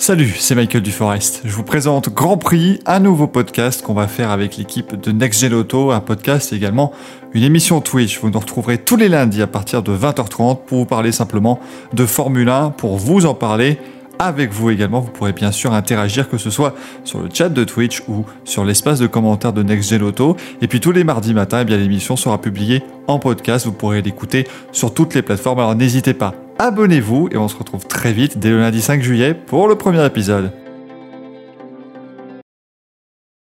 Salut, c'est Michael Duforest. Je vous présente Grand Prix, un nouveau podcast qu'on va faire avec l'équipe de Next Gen Auto, un podcast également une émission Twitch. Vous nous retrouverez tous les lundis à partir de 20h30 pour vous parler simplement de Formule 1, pour vous en parler avec vous également. Vous pourrez bien sûr interagir, que ce soit sur le chat de Twitch ou sur l'espace de commentaires de Next Gen Auto. Et puis tous les mardis matins, eh l'émission sera publiée en podcast. Vous pourrez l'écouter sur toutes les plateformes. Alors n'hésitez pas abonnez-vous et on se retrouve très vite dès le lundi 5 juillet pour le premier épisode.